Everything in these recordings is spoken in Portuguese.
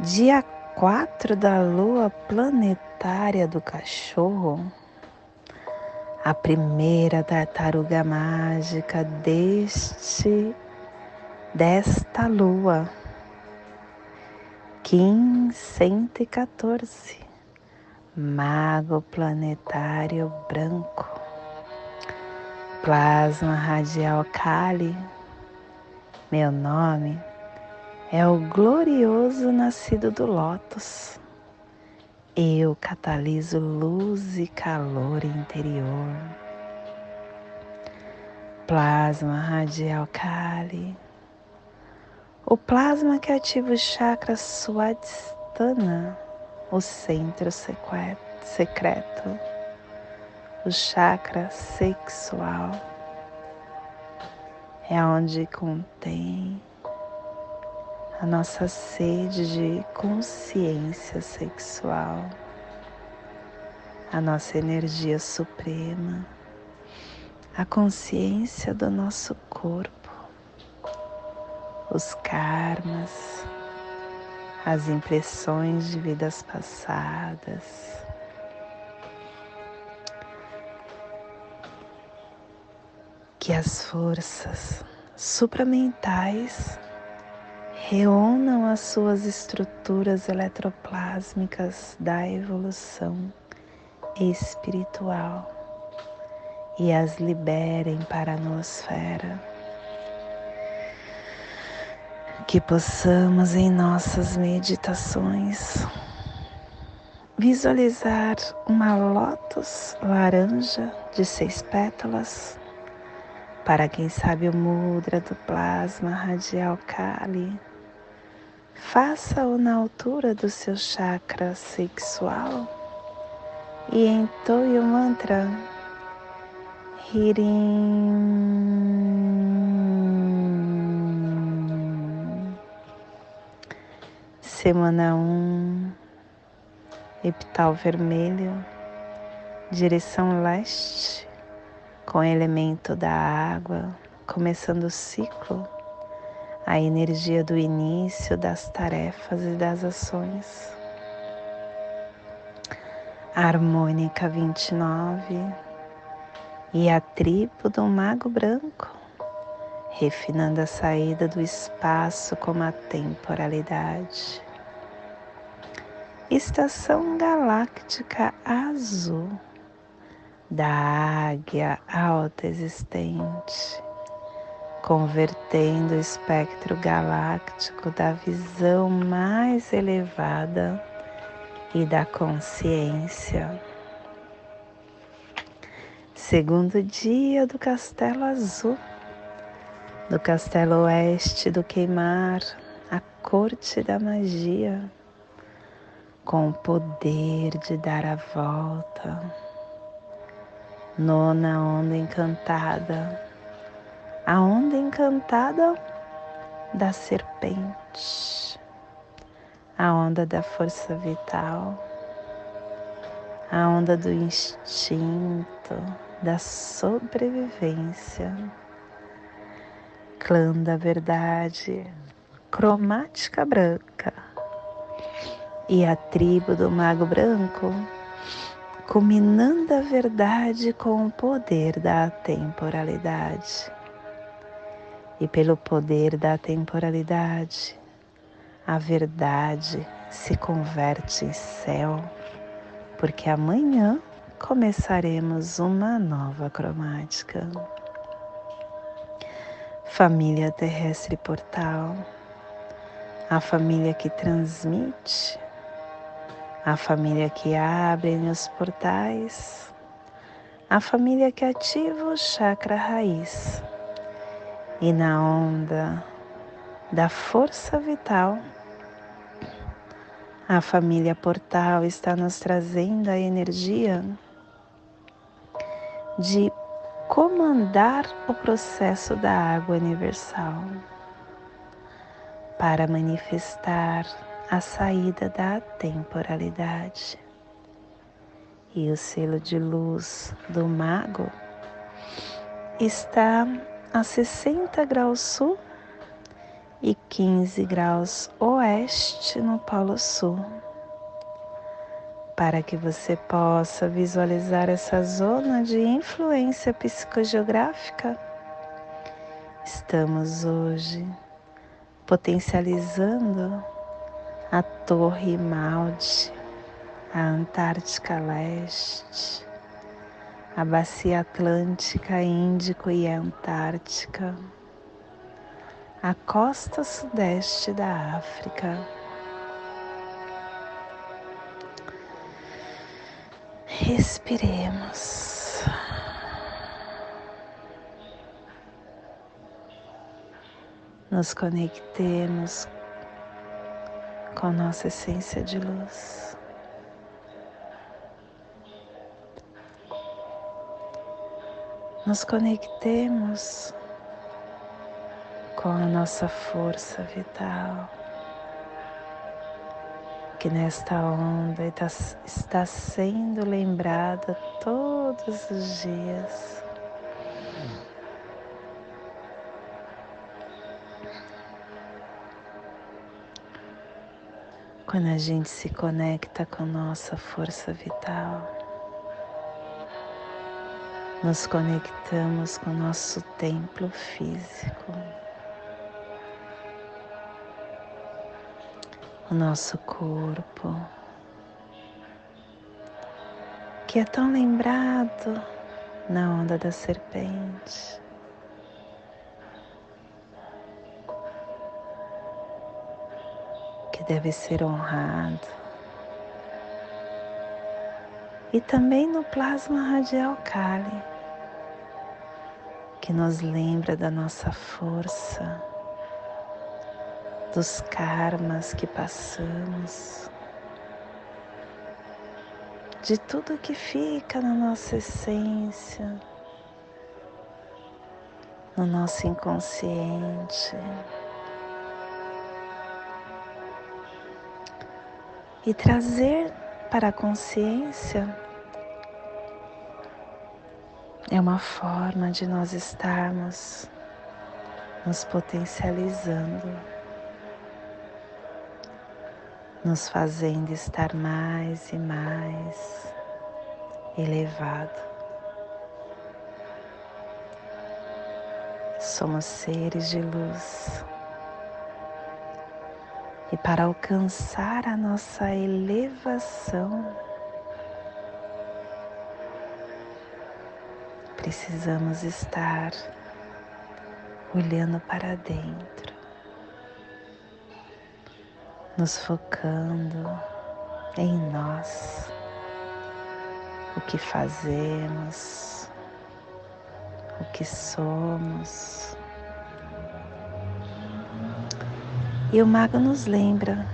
dia 4 da lua planetária do cachorro, a primeira tartaruga mágica deste desta lua, Kim 114, mago planetário branco, plasma radial Kali, meu nome é o glorioso nascido do Lótus. Eu cataliso luz e calor interior. Plasma radial Kali. O plasma que ativa o chakra Swadhisthana, o centro secreto, o chakra sexual. É onde contém a nossa sede de consciência sexual, a nossa energia suprema, a consciência do nosso corpo, os karmas, as impressões de vidas passadas. Que as forças supramentais reúnam as suas estruturas eletroplásmicas da evolução espiritual e as liberem para a nosfera. Que possamos em nossas meditações visualizar uma lótus laranja de seis pétalas para quem sabe o mudra do plasma radial Kali Faça-o na altura do seu chakra sexual. E entoie o mantra. Hirim. Semana 1, um, epital vermelho, direção leste, com elemento da água, começando o ciclo a energia do início das tarefas e das ações. A harmônica 29 e a tribo do Mago Branco, refinando a saída do espaço como a temporalidade. Estação galáctica azul da águia alta existente convertendo o espectro galáctico da visão mais elevada e da consciência. Segundo dia do Castelo Azul, do Castelo Oeste do Queimar, a corte da magia, com o poder de dar a volta. Nona onda encantada. A onda encantada da serpente, a onda da força vital, a onda do instinto, da sobrevivência, clã da verdade, cromática branca. E a tribo do mago branco, culminando a verdade com o poder da temporalidade e pelo poder da temporalidade, a verdade se converte em céu, porque amanhã começaremos uma nova cromática. Família terrestre portal, a família que transmite, a família que abre os portais, a família que ativa o chakra raiz. E na onda da força vital, A família Portal está nos trazendo a energia de comandar o processo da água universal para manifestar a saída da temporalidade. E o selo de luz do mago está a 60 graus sul e 15 graus oeste no Polo Sul. Para que você possa visualizar essa zona de influência psicogeográfica, estamos hoje potencializando a Torre Malde, a Antártica Leste, a Bacia Atlântica, Índico e Antártica, a costa sudeste da África. Respiremos. Nos conectemos com nossa essência de luz. nos conectemos com a nossa força vital, que nesta onda está sendo lembrada todos os dias. Quando a gente se conecta com nossa força vital, nos conectamos com nosso templo físico, o nosso corpo, que é tão lembrado na onda da serpente. Deve ser honrado. E também no plasma radial Kali que nos lembra da nossa força, dos karmas que passamos, de tudo que fica na nossa essência, no nosso inconsciente. E trazer para a consciência é uma forma de nós estarmos nos potencializando, nos fazendo estar mais e mais elevado. Somos seres de luz. E para alcançar a nossa elevação, precisamos estar olhando para dentro, nos focando em nós, o que fazemos, o que somos. E o mago nos lembra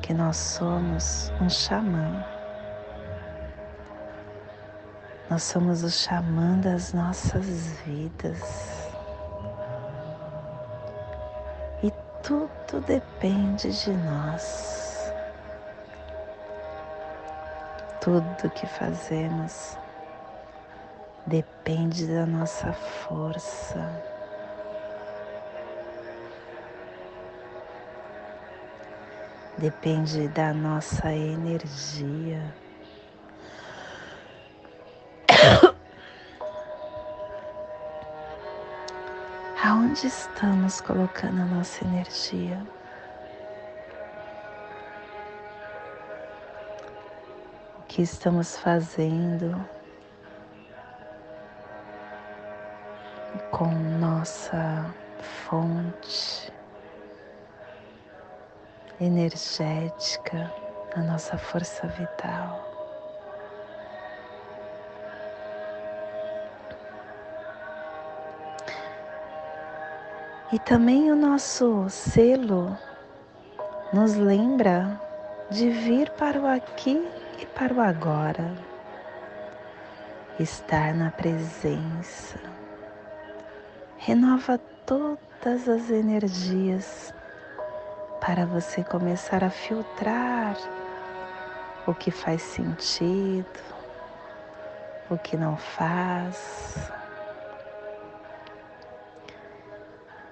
que nós somos um xamã. Nós somos o xamã das nossas vidas. E tudo depende de nós. Tudo que fazemos depende da nossa força. Depende da nossa energia. Aonde estamos colocando a nossa energia? O que estamos fazendo com nossa fonte energética, a nossa força vital? E também o nosso selo nos lembra de vir para o aqui e para o agora, estar na presença, renova todas as energias para você começar a filtrar o que faz sentido, o que não faz.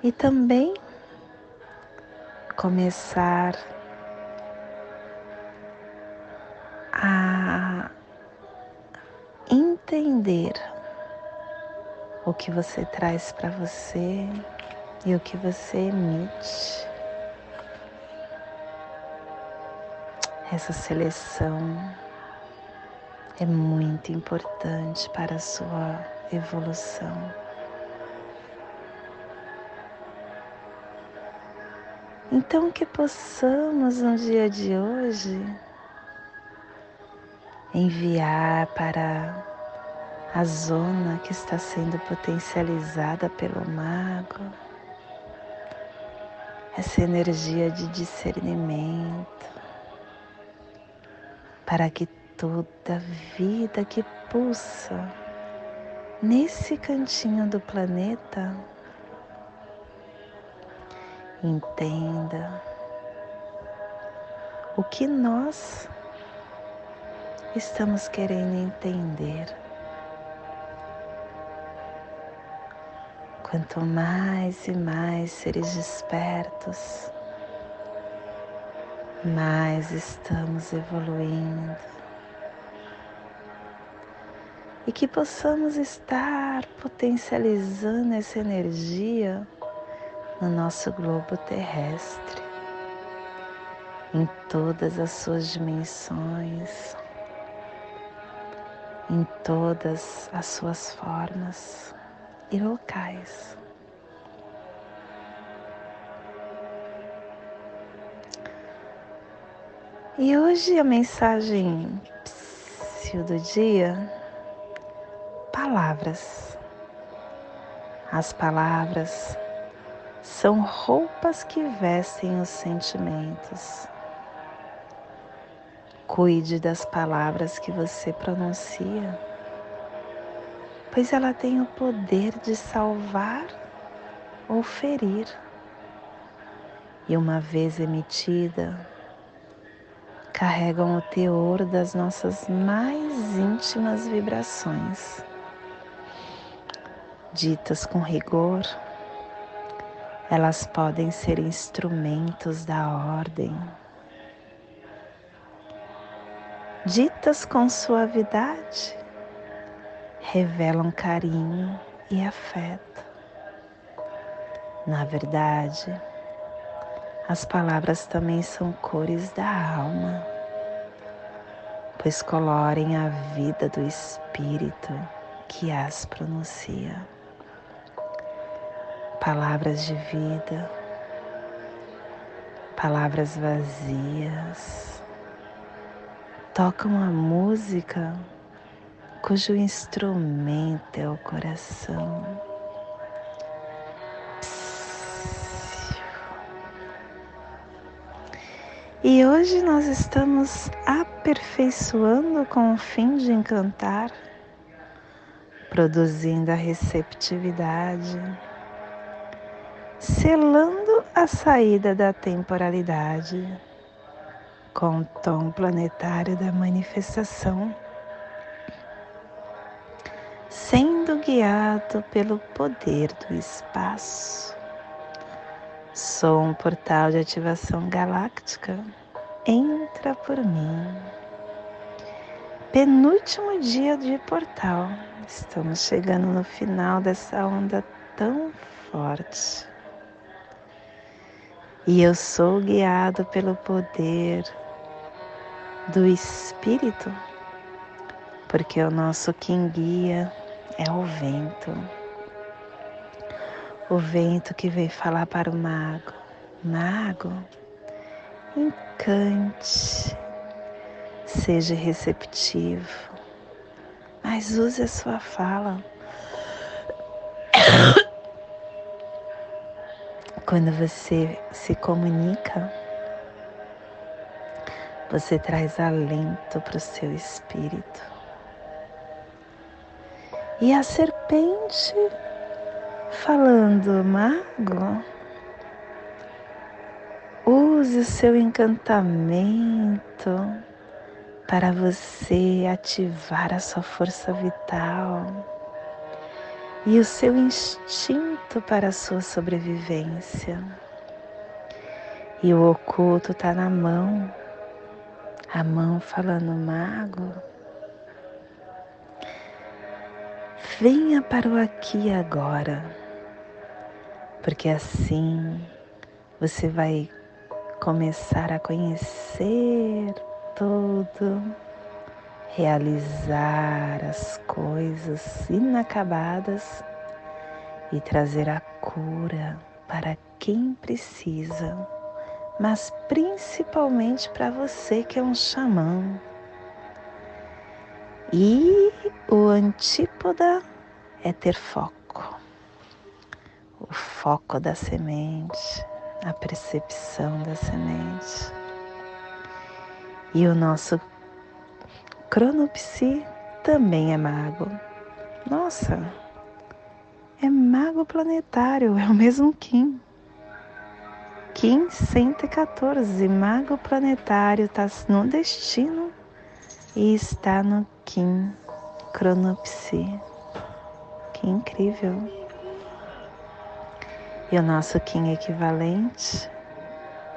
E também começar a entender o que você traz para você e o que você emite. Essa seleção é muito importante para a sua evolução. Então, que possamos no dia de hoje enviar para a zona que está sendo potencializada pelo mago essa energia de discernimento, para que toda vida que pulsa nesse cantinho do planeta entenda o que nós estamos querendo entender. Quanto mais e mais seres despertos, mais estamos evoluindo. E que possamos estar potencializando essa energia no nosso globo terrestre, em todas as suas dimensões, em todas as suas formas e locais. E hoje a mensagem do dia, palavras. As palavras são roupas que vestem os sentimentos. Cuide das palavras que você pronuncia, pois ela tem o poder de salvar ou ferir. E uma vez emitida, carregam o teor das nossas mais íntimas vibrações. Ditas com rigor, elas podem ser instrumentos da ordem. Ditas com suavidade, revelam carinho e afeto. Na verdade, as palavras também são cores da alma, pois colorem a vida do espírito que as pronuncia. Palavras de vida, palavras vazias, tocam a música cujo instrumento é o coração hoje nós estamos aperfeiçoando com o fim de encantar, produzindo a receptividade, selando a saída da temporalidade com o tom planetário da manifestação, sendo guiado pelo poder do espaço. Sou um portal de ativação galáctica. Entra por mim. Penúltimo dia de portal. Estamos chegando no final dessa onda tão forte. E eu sou guiado pelo poder do Espírito, porque o nosso quem guia é o vento o vento que veio falar para o mago: Mago, encante, seja receptivo, mas use a sua fala. Quando você se comunica, você traz alento para o seu espírito. E a serpente falando, mago, use o seu encantamento para você ativar a sua força vital e o seu instinto para a sua sobrevivência. E o oculto está na mão, a mão falando, mago, venha para o aqui e agora, porque assim você vai começar a conhecer tudo, realizar as coisas inacabadas e trazer a cura para quem precisa, mas principalmente para você que é um xamã. E o antípoda é ter foco. O foco da semente, a percepção da semente. E o nosso cronopsi também é mago. Nossa, é mago planetário, é o mesmo Kim. Kim 114, mago planetário, está no destino e está no Kim cronopsi. Que incrível! E o nosso Kim equivalente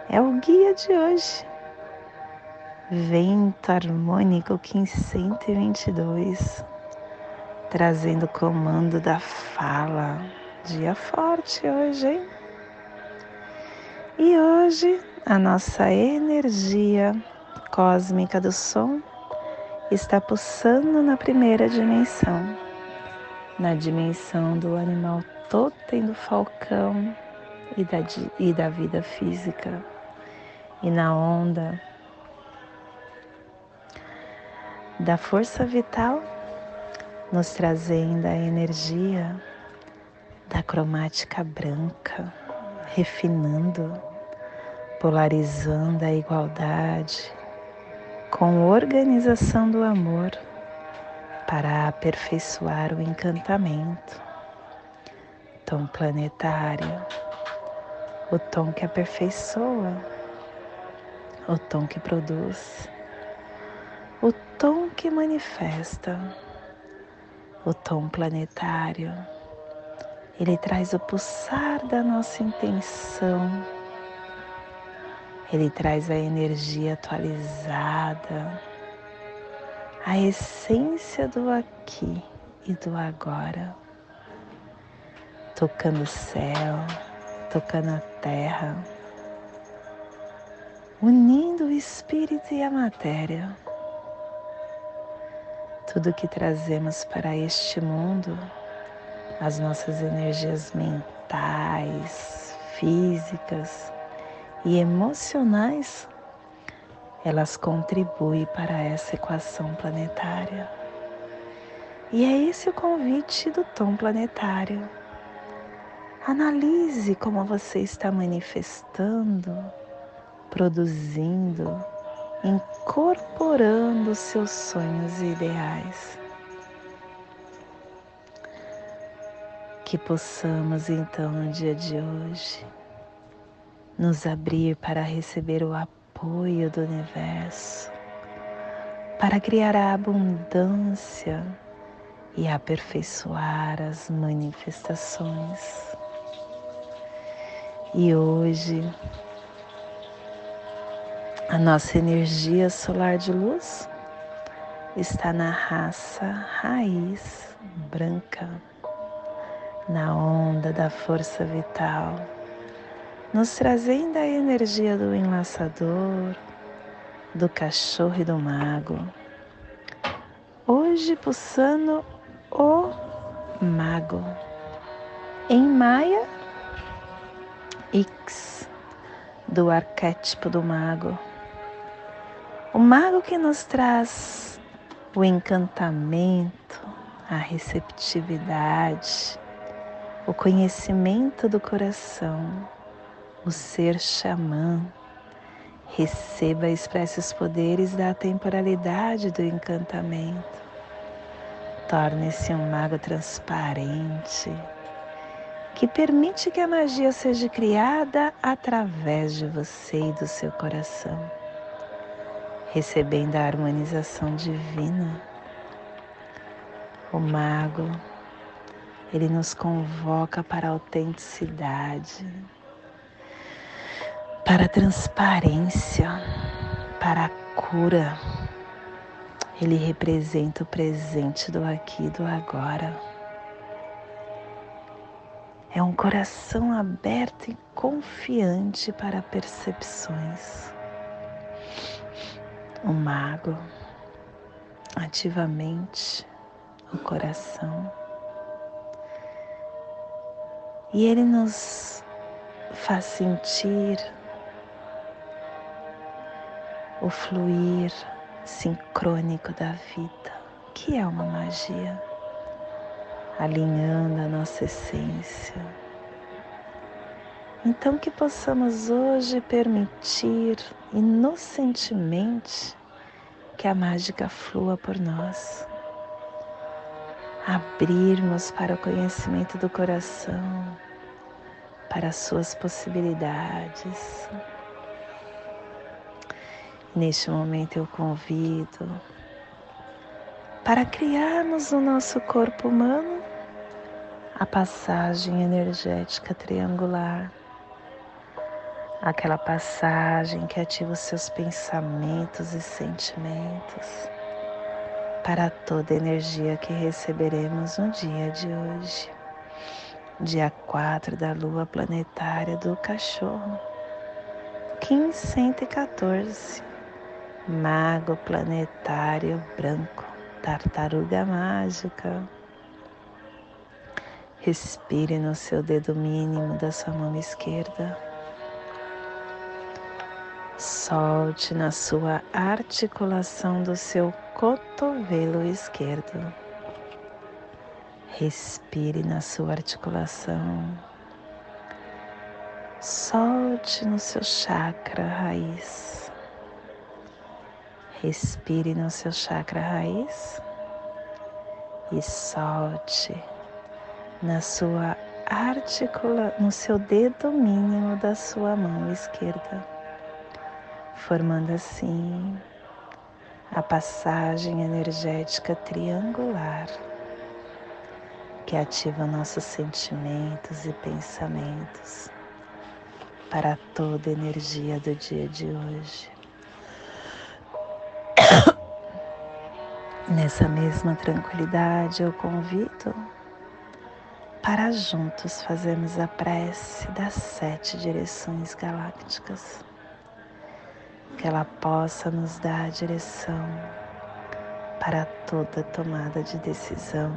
é o guia de hoje Vento harmônico 1522, trazendo o comando da fala. Dia forte hoje, hein? E hoje a nossa energia cósmica do som está pulsando na primeira dimensão, na dimensão do animal totem do falcão e da, e da vida física, e na onda da força vital, nos trazendo a energia da cromática branca, refinando, polarizando a igualdade com organização do amor para aperfeiçoar o encantamento. Tom planetário, o tom que aperfeiçoa, o tom que produz o tom que manifesta, o tom planetário. Ele traz o pulsar da nossa intenção, ele traz a energia atualizada, a essência do aqui e do agora, tocando o céu, tocando a terra, unindo o espírito e a matéria tudo que trazemos para este mundo, as nossas energias mentais, físicas e emocionais, elas contribuem para essa equação planetária. E é esse o convite do tom planetário. Analise como você está manifestando, produzindo, incorporando seus sonhos e ideais. Que possamos então no dia de hoje nos abrir para receber o apoio do universo, para criar a abundância e aperfeiçoar as manifestações. E hoje a nossa energia solar de luz está na raça raiz branca, na onda da força vital, nos trazendo a energia do enlaçador, do cachorro e do mago. Hoje pulsando o mago. Em Maia, X, do arquétipo do mago o mago que nos traz o encantamento, a receptividade, o conhecimento do coração, o ser xamã, Receba e expresse os poderes da temporalidade do encantamento. Torne-se um mago transparente que permite que a magia seja criada através de você e do seu coração, recebendo a harmonização divina. O mago, ele nos convoca para a autenticidade, para a transparência, para a cura. Ele representa o presente do aqui e do agora. É um coração aberto e confiante para percepções. O mago ativamente o coração e ele nos faz sentir o fluir sincrônico da vida, que é uma magia, alinhando a nossa essência. Então, que possamos hoje permitir inocentemente que a mágica flua por nós, abrirmos para o conhecimento do coração, para as suas possibilidades Neste momento eu convido para criarmos no nosso corpo humano a passagem energética triangular, aquela passagem que ativa os seus pensamentos e sentimentos. Para toda a energia que receberemos no dia de hoje, dia 4 da lua planetária do cachorro, 1514 mago planetário branco, tartaruga mágica. Respire no seu dedo mínimo da sua mão esquerda. Solte na sua articulação do seu cotovelo esquerdo. Respire na sua articulação. Solte no seu chakra raiz. Respire no seu chakra raiz e solte na sua articula, no seu dedo mínimo da sua mão esquerda, formando assim a passagem energética triangular que ativa nossos sentimentos e pensamentos para toda a energia do dia de hoje. Nessa mesma tranquilidade, eu convido para juntos fazermos a prece das sete direções galácticas, que ela possa nos dar a direção para toda tomada de decisão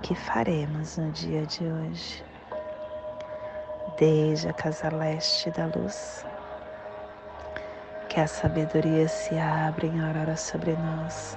que faremos no dia de hoje. Desde a casa leste da luz, que a sabedoria se abra em aurora sobre nós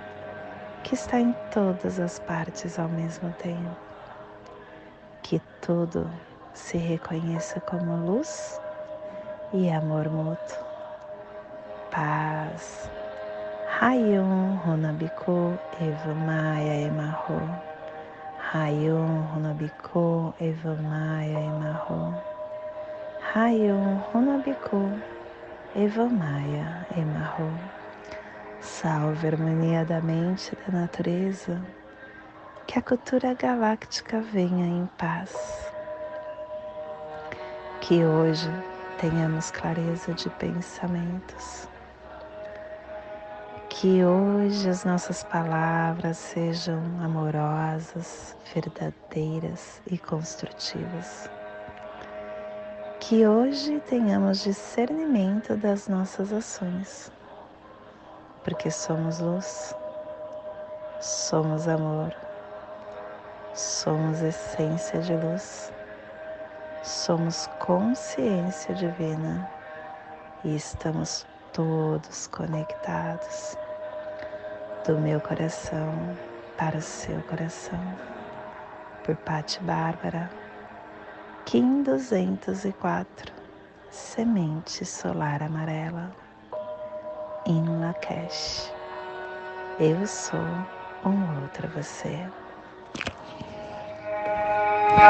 que está em todas as partes ao mesmo tempo. Que tudo se reconheça como luz e amor mútuo. Paz. Rayon Runabiku Eva Maia Emarro. Rayon Runabiku Eva Maia Emarro. Rayon Runabiku Eva Maia Emarro. Salve a harmonia da mente e da natureza. Que a cultura galáctica venha em paz. Que hoje tenhamos clareza de pensamentos. Que hoje as nossas palavras sejam amorosas, verdadeiras e construtivas. Que hoje tenhamos discernimento das nossas ações, porque somos luz, somos amor, somos essência de luz somos consciência divina e estamos todos conectados do meu coração para o seu coração. Por Pati Bárbara, Kim 204, Semente Solar Amarela, em Lakesh. Eu sou um outro você.